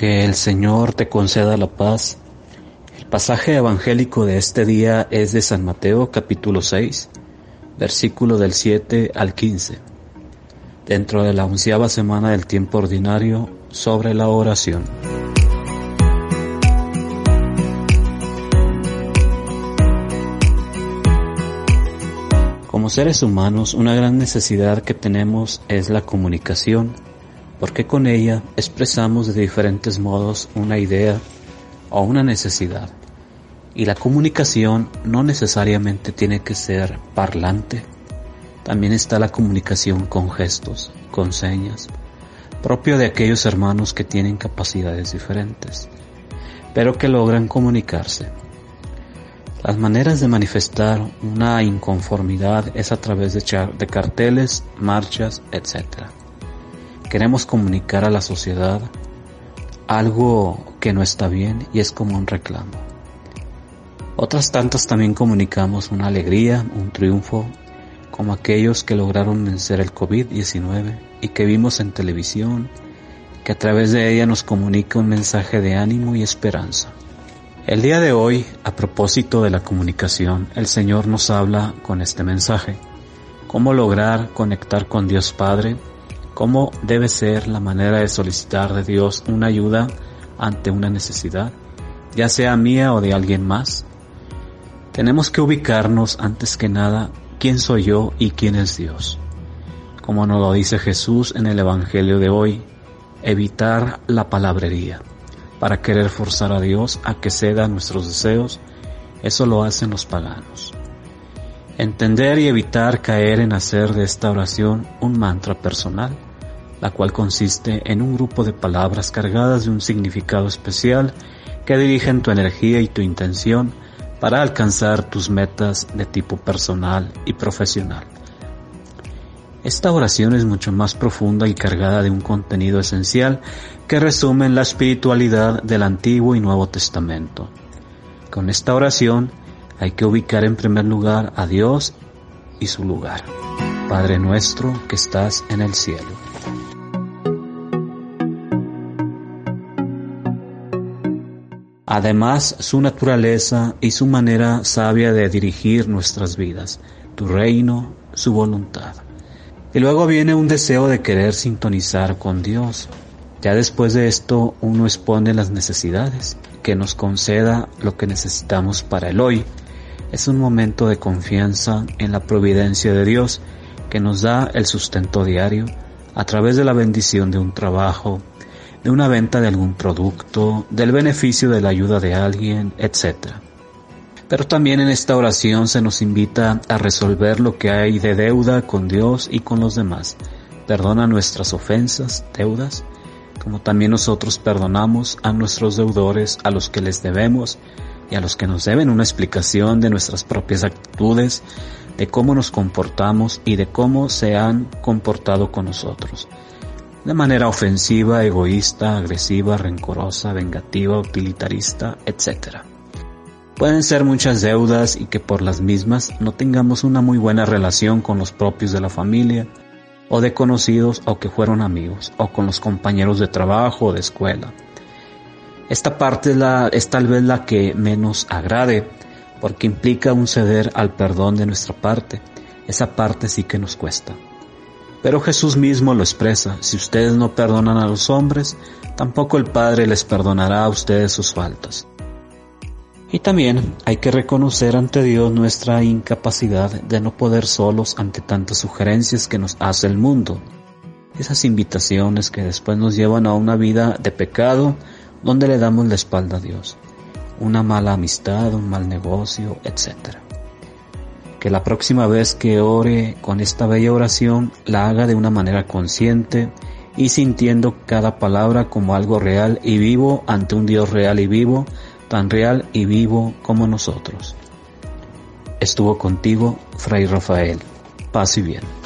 Que el Señor te conceda la paz. El pasaje evangélico de este día es de San Mateo capítulo 6, versículo del 7 al 15, dentro de la onceava semana del tiempo ordinario sobre la oración. Como seres humanos, una gran necesidad que tenemos es la comunicación porque con ella expresamos de diferentes modos una idea o una necesidad. Y la comunicación no necesariamente tiene que ser parlante. También está la comunicación con gestos, con señas, propio de aquellos hermanos que tienen capacidades diferentes, pero que logran comunicarse. Las maneras de manifestar una inconformidad es a través de, de carteles, marchas, etc queremos comunicar a la sociedad algo que no está bien y es como un reclamo. Otras tantas también comunicamos una alegría, un triunfo, como aquellos que lograron vencer el COVID-19 y que vimos en televisión, que a través de ella nos comunica un mensaje de ánimo y esperanza. El día de hoy, a propósito de la comunicación, el Señor nos habla con este mensaje. Cómo lograr conectar con Dios Padre cómo debe ser la manera de solicitar de Dios una ayuda ante una necesidad, ya sea mía o de alguien más. Tenemos que ubicarnos antes que nada quién soy yo y quién es Dios. Como nos lo dice Jesús en el Evangelio de hoy, evitar la palabrería para querer forzar a Dios a que ceda nuestros deseos, eso lo hacen los paganos. Entender y evitar caer en hacer de esta oración un mantra personal, la cual consiste en un grupo de palabras cargadas de un significado especial que dirigen tu energía y tu intención para alcanzar tus metas de tipo personal y profesional. Esta oración es mucho más profunda y cargada de un contenido esencial que resume la espiritualidad del Antiguo y Nuevo Testamento. Con esta oración hay que ubicar en primer lugar a Dios y su lugar. Padre nuestro que estás en el cielo. Además, su naturaleza y su manera sabia de dirigir nuestras vidas, tu reino, su voluntad. Y luego viene un deseo de querer sintonizar con Dios. Ya después de esto uno expone las necesidades, que nos conceda lo que necesitamos para el hoy, es un momento de confianza en la providencia de Dios que nos da el sustento diario a través de la bendición de un trabajo, de una venta de algún producto, del beneficio de la ayuda de alguien, etc. Pero también en esta oración se nos invita a resolver lo que hay de deuda con Dios y con los demás. Perdona nuestras ofensas, deudas, como también nosotros perdonamos a nuestros deudores, a los que les debemos, y a los que nos deben una explicación de nuestras propias actitudes, de cómo nos comportamos y de cómo se han comportado con nosotros. De manera ofensiva, egoísta, agresiva, rencorosa, vengativa, utilitarista, etc. Pueden ser muchas deudas y que por las mismas no tengamos una muy buena relación con los propios de la familia, o de conocidos o que fueron amigos, o con los compañeros de trabajo o de escuela esta parte es, la, es tal vez la que menos agrade, porque implica un ceder al perdón de nuestra parte. Esa parte sí que nos cuesta. Pero Jesús mismo lo expresa, si ustedes no perdonan a los hombres, tampoco el Padre les perdonará a ustedes sus faltas. Y también hay que reconocer ante Dios nuestra incapacidad de no poder solos ante tantas sugerencias que nos hace el mundo. Esas invitaciones que después nos llevan a una vida de pecado donde le damos la espalda a Dios, una mala amistad, un mal negocio, etc. Que la próxima vez que ore con esta bella oración la haga de una manera consciente y sintiendo cada palabra como algo real y vivo ante un Dios real y vivo, tan real y vivo como nosotros. Estuvo contigo, Fray Rafael. Paz y bien.